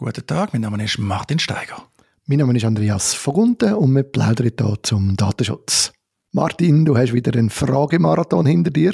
Guten Tag, mein Name ist Martin Steiger. Mein Name ist Andreas Vogunten und wir plaudern hier zum Datenschutz. Martin, du hast wieder einen Fragemarathon hinter dir.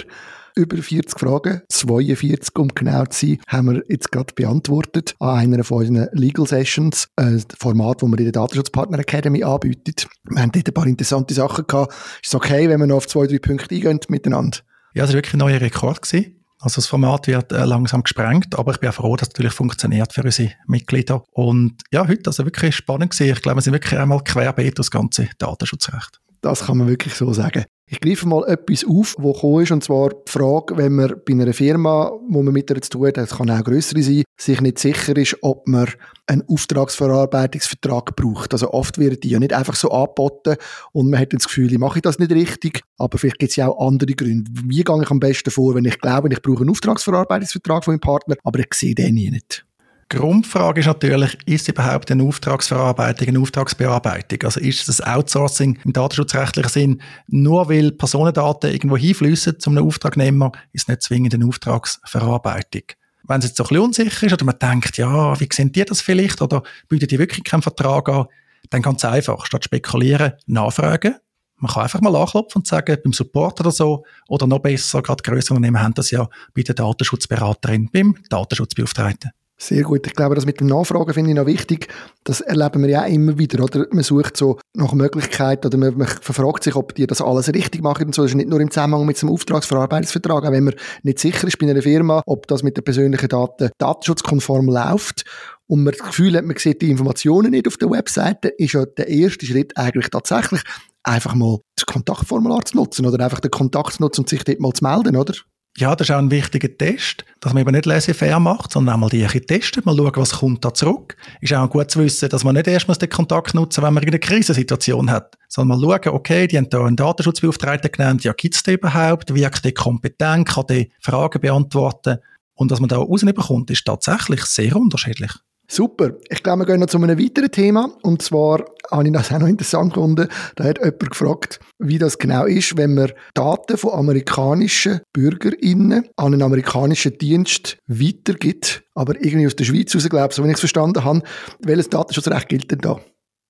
Über 40 Fragen, 42 um genau zu sein, haben wir jetzt gerade beantwortet an einer von unseren Legal Sessions, ein Format, das wir in der Datenschutzpartner Academy anbietet. Wir haben dort ein paar interessante Sachen gehabt. Ist es okay, wenn wir noch auf zwei, drei Punkte eingehen miteinander? Ja, es war wirklich ein neuer Rekord. Gewesen. Also das Format wird äh, langsam gesprengt, aber ich bin auch froh, dass es natürlich funktioniert für unsere Mitglieder. Und ja, heute also wirklich spannend gewesen. Ich glaube, wir sind wirklich einmal querbeet das ganze Datenschutzrecht. Das kann man wirklich so sagen. Ich greife mal etwas auf, wo gekommen ist, und zwar die Frage, wenn man bei einer Firma, wo man mit ihr zu tun hat, das kann auch größere sein, sich nicht sicher ist, ob man einen Auftragsverarbeitungsvertrag braucht. Also oft werden die ja nicht einfach so angeboten und man hat das Gefühl, ich mache das nicht richtig, aber vielleicht gibt es ja auch andere Gründe. Wie gehe ich am besten vor, wenn ich glaube, ich brauche einen Auftragsverarbeitungsvertrag von meinem Partner, aber ich sehe den nicht? Grundfrage ist natürlich, ist überhaupt eine Auftragsverarbeitung, eine Auftragsbearbeitung? Also ist das Outsourcing im datenschutzrechtlichen Sinn nur weil Personendaten irgendwo hinfließen zum Auftragnehmer, ist nicht zwingend eine Auftragsverarbeitung. Wenn es jetzt so ein bisschen unsicher ist oder man denkt, ja, wie sehen die das vielleicht oder bietet die wirklich keinen Vertrag an, dann ganz einfach, statt spekulieren, nachfragen. Man kann einfach mal anklopfen und sagen, beim Support oder so, oder noch besser, gerade größere Unternehmen haben das ja bei der Datenschutzberaterin, beim Datenschutzbeauftragten. Sehr gut. Ich glaube, das mit dem Nachfragen finde ich noch wichtig. Das erleben wir ja auch immer wieder, oder? Man sucht so nach Möglichkeiten oder man, man verfragt sich, ob die das alles richtig machen und so. Das ist nicht nur im Zusammenhang mit dem Auftragsverarbeitungsvertrag. Auch wenn man nicht sicher ist bei einer Firma, ob das mit den persönlichen Daten datenschutzkonform läuft und man das Gefühl hat, man sieht die Informationen nicht auf der Webseite, ist ja der erste Schritt eigentlich tatsächlich einfach mal das Kontaktformular zu nutzen oder einfach den Kontakt zu nutzen und sich dort mal zu melden, oder? Ja, das ist auch ein wichtiger Test, dass man eben nicht laissez-faire macht, sondern einmal die testet, mal schauen, was kommt da zurück. Ist auch gut zu wissen, dass man nicht erstmal den Kontakt nutzen wenn man eine Krisensituation hat, sondern mal schauen, okay, die haben da einen Datenschutzbeauftragten genannt, ja, gibt's den überhaupt, wirkt der kompetent, kann der Fragen beantworten und was man da rausbekommt, ist tatsächlich sehr unterschiedlich. Super. Ich glaube, wir gehen noch zu einem weiteren Thema. Und zwar habe ich das auch noch interessant gefunden. Da hat jemand gefragt, wie das genau ist, wenn man Daten von amerikanischen BürgerInnen an einen amerikanischen Dienst weitergibt, aber irgendwie aus der Schweiz raus, glaube ich, so wenn ich es verstanden habe. Welches Datenschutzrecht gilt denn da?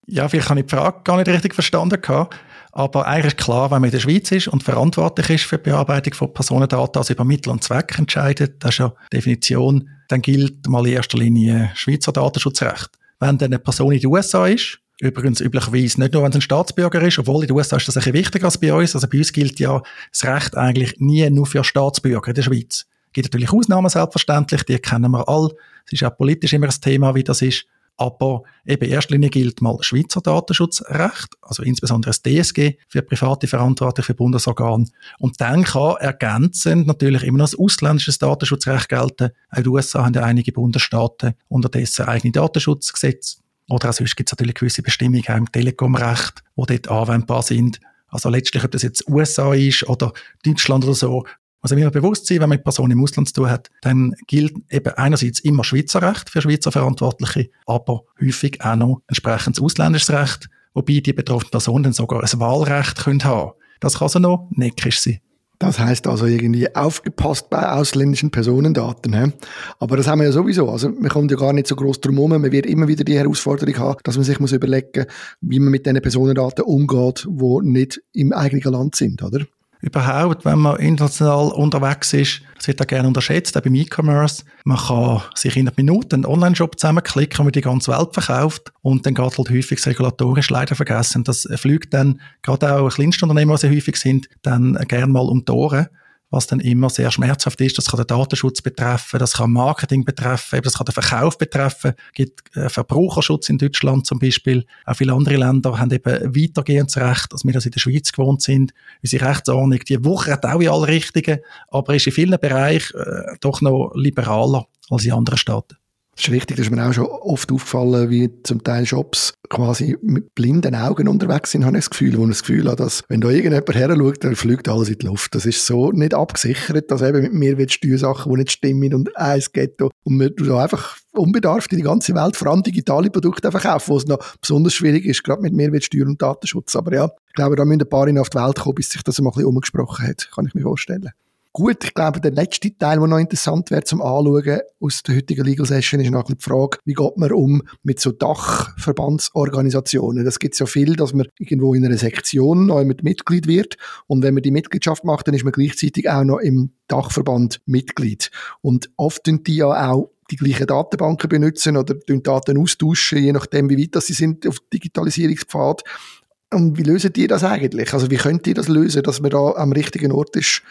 Ja, vielleicht habe ich die Frage gar nicht richtig verstanden. Gehabt. Aber eigentlich ist klar, wenn man in der Schweiz ist und verantwortlich ist für die Bearbeitung von Personendaten, also über Mittel und Zweck entscheidet, das ist ja Definition, dann gilt mal in erster Linie Schweizer Datenschutzrecht. Wenn dann eine Person in den USA ist, übrigens üblicherweise nicht nur, wenn es ein Staatsbürger ist, obwohl in den USA ist das ein wichtiger als bei uns, also bei uns gilt ja das Recht eigentlich nie nur für Staatsbürger in der Schweiz. Es gibt natürlich Ausnahmen selbstverständlich, die kennen wir alle. Es ist auch politisch immer ein Thema, wie das ist. Aber eben in erster Linie gilt mal Schweizer Datenschutzrecht, also insbesondere das DSG für private Verantwortung für Bundesorgane. Und dann kann ergänzend natürlich immer noch das ausländisches Datenschutzrecht gelten. Auch die USA haben ja einige Bundesstaaten unterdessen eigene Datenschutzgesetze. Oder auch sonst gibt es natürlich gewisse Bestimmungen im Telekomrecht, die dort anwendbar sind. Also letztlich, ob das jetzt USA ist oder Deutschland oder so, also mir bewusst sein, wenn man mit Personen im Ausland zu tun hat, dann gilt eben einerseits immer Schweizer Recht für Schweizer Verantwortliche, aber häufig auch noch entsprechendes ausländisches Recht, wobei die betroffenen Personen dann sogar ein Wahlrecht können haben. Das kann also noch neckisch sein. Das heißt also irgendwie aufgepasst bei ausländischen Personendaten. He? Aber das haben wir ja sowieso. Also man kommt ja gar nicht so groß drum herum. Man wird immer wieder die Herausforderung haben, dass man sich muss überlegen, wie man mit diesen Personendaten umgeht, die nicht im eigenen Land sind, oder? Überhaupt, wenn man international unterwegs ist. Das wird auch gerne unterschätzt, auch beim E-Commerce. Man kann sich in einer Minute einen Online-Shop zusammenklicken, und die ganze Welt verkauft. Und dann geht halt häufig das regulatorisch leider vergessen. Das fliegt dann, gerade auch Kleinstunternehmen, die sehr häufig sind, dann gerne mal um die Ohren was dann immer sehr schmerzhaft ist. Das kann den Datenschutz betreffen, das kann Marketing betreffen, das kann den Verkauf betreffen. Es gibt äh, Verbraucherschutz in Deutschland zum Beispiel. Auch viele andere Länder haben eben weitergehendes Recht, als wir das in der Schweiz gewohnt sind. Unsere Rechtsordnung, die wuchert auch in alle Richtungen, aber ist in vielen Bereichen äh, doch noch liberaler als in anderen Staaten. Das ist richtig, das ist mir auch schon oft aufgefallen, wie zum Teil Shops quasi mit blinden Augen unterwegs sind, habe ich das Gefühl, wo ich das Gefühl habe, dass wenn da irgendjemand her schaut, dann fliegt alles in die Luft. Das ist so nicht abgesichert, dass eben mit mir wird Steuersachen, die nicht stimmen und eins Ghetto und man da einfach unbedarft in die ganze Welt vor allem digitale Produkte verkaufen, wo es noch besonders schwierig ist, gerade mit Mehrwertsteuer und Datenschutz. Aber ja, ich glaube, da müssen ein paar auf die Welt kommen, bis sich das mal ein bisschen umgesprochen hat, kann ich mir vorstellen. Gut, ich glaube, der letzte Teil, der noch interessant wäre zum Anschauen aus der heutigen Legal Session, ist noch die Frage, wie geht man um mit so Dachverbandsorganisationen? Das gibt ja viel, dass man irgendwo in einer Sektion neu mit Mitglied wird und wenn man die Mitgliedschaft macht, dann ist man gleichzeitig auch noch im Dachverband Mitglied. Und oft sind die ja auch die gleichen Datenbanken benutzen oder Daten austauschen, je nachdem, wie weit das sie sind auf Digitalisierungspfad. Und wie lösen die das eigentlich? Also wie könnt ihr das lösen, dass man da am richtigen Ort ist?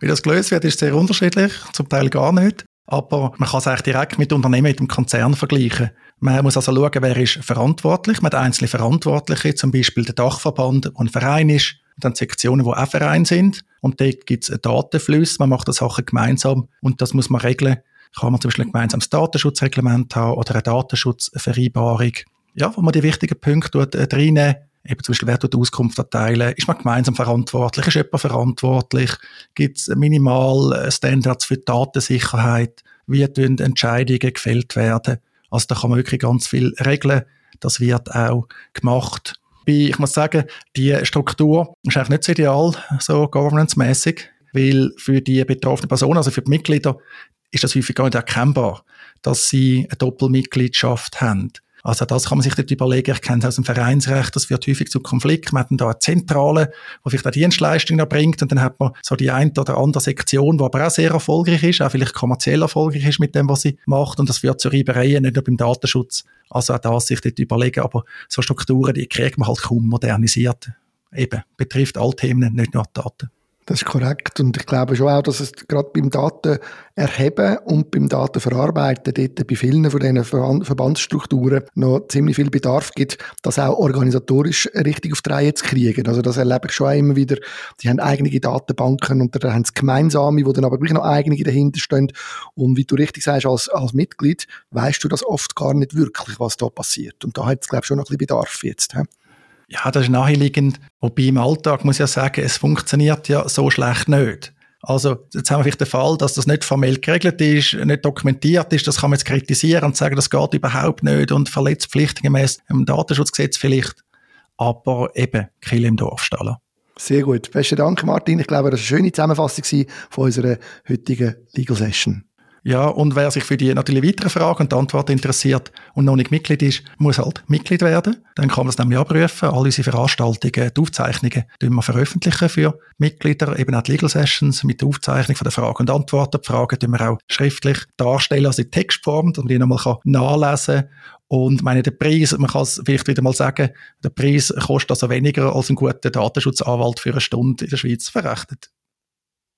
Wie das gelöst wird, ist sehr unterschiedlich, zum Teil gar nicht. Aber man kann es eigentlich direkt mit Unternehmen, mit dem Konzern vergleichen. Man muss also schauen, wer ist verantwortlich. Man hat einzelne Verantwortliche, zum Beispiel der Dachverband, der ein Verein ist, dann Sektionen, die auch Verein sind. Und dort gibt es Datenflüsse, man macht das Sachen gemeinsam und das muss man regeln. Kann man zum Beispiel ein gemeinsames Datenschutzreglement haben oder eine Datenschutzvereinbarung, ja, wo man die wichtigen Punkte äh, reinnehmen eben zum Beispiel, wer tut Auskunft erteilen, ist man gemeinsam verantwortlich, ist jemand verantwortlich, gibt es Minimalstandards für die Datensicherheit, wie tun Entscheidungen gefällt werden. Also da kann man wirklich ganz viel regeln. Das wird auch gemacht. Ich muss sagen, die Struktur ist eigentlich nicht so ideal, so governance-mäßig, weil für die betroffenen Personen, also für die Mitglieder, ist das häufig gar nicht erkennbar, dass sie eine Doppelmitgliedschaft haben. Also das kann man sich dort überlegen. Ich kenne es aus dem Vereinsrecht, das führt häufig zu Konflikten. Man hat dann da eine Zentrale, die vielleicht auch Dienstleistungen erbringt und dann hat man so die eine oder andere Sektion, die aber auch sehr erfolgreich ist, auch vielleicht kommerziell erfolgreich ist mit dem, was sie macht und das führt zu Reibereien, nicht nur beim Datenschutz. Also auch das sich dort überlegen, aber so Strukturen, die kriegt man halt kaum modernisiert. Eben, betrifft alle Themen, nicht nur Daten. Das ist korrekt. Und ich glaube schon auch, dass es gerade beim Datenerheben und beim Datenverarbeiten dort bei vielen von diesen Verbandsstrukturen noch ziemlich viel Bedarf gibt, das auch organisatorisch richtig auf die Reihe zu kriegen. Also das erlebe ich schon auch immer wieder. Die haben eigene Datenbanken und dann haben sie gemeinsame, wo dann aber wirklich noch eigene dahinter stehen. Und wie du richtig sagst, als, als Mitglied weißt du das oft gar nicht wirklich, was da passiert. Und da hat es, glaube ich, schon noch ein bisschen Bedarf jetzt. He? Ja, das ist naheliegend. Wobei im Alltag muss ich ja sagen, es funktioniert ja so schlecht nicht. Also, jetzt haben wir vielleicht den Fall, dass das nicht formell geregelt ist, nicht dokumentiert ist. Das kann man jetzt kritisieren und sagen, das geht überhaupt nicht und verletzt pflichtgemäß im Datenschutzgesetz vielleicht. Aber eben, Kill im Dorf stellen. Sehr gut. Besten Dank, Martin. Ich glaube, das war eine schöne Zusammenfassung von unserer heutigen Legal Session. Ja, und wer sich für die natürlich weiteren Fragen und Antworten interessiert und noch nicht Mitglied ist, muss halt Mitglied werden. Dann kann man es nämlich abrufen. All unsere Veranstaltungen, die Aufzeichnungen, die wir veröffentlichen für Mitglieder, eben auch die Legal Sessions mit der Aufzeichnung von der Fragen und Antworten. Die Fragen tun wir auch schriftlich darstellen, also in Textform, dass man die nochmal nachlesen kann. Und meine, der Preis, man kann es vielleicht wieder mal sagen, der Preis kostet also weniger als ein guter Datenschutzanwalt für eine Stunde in der Schweiz verrechnet.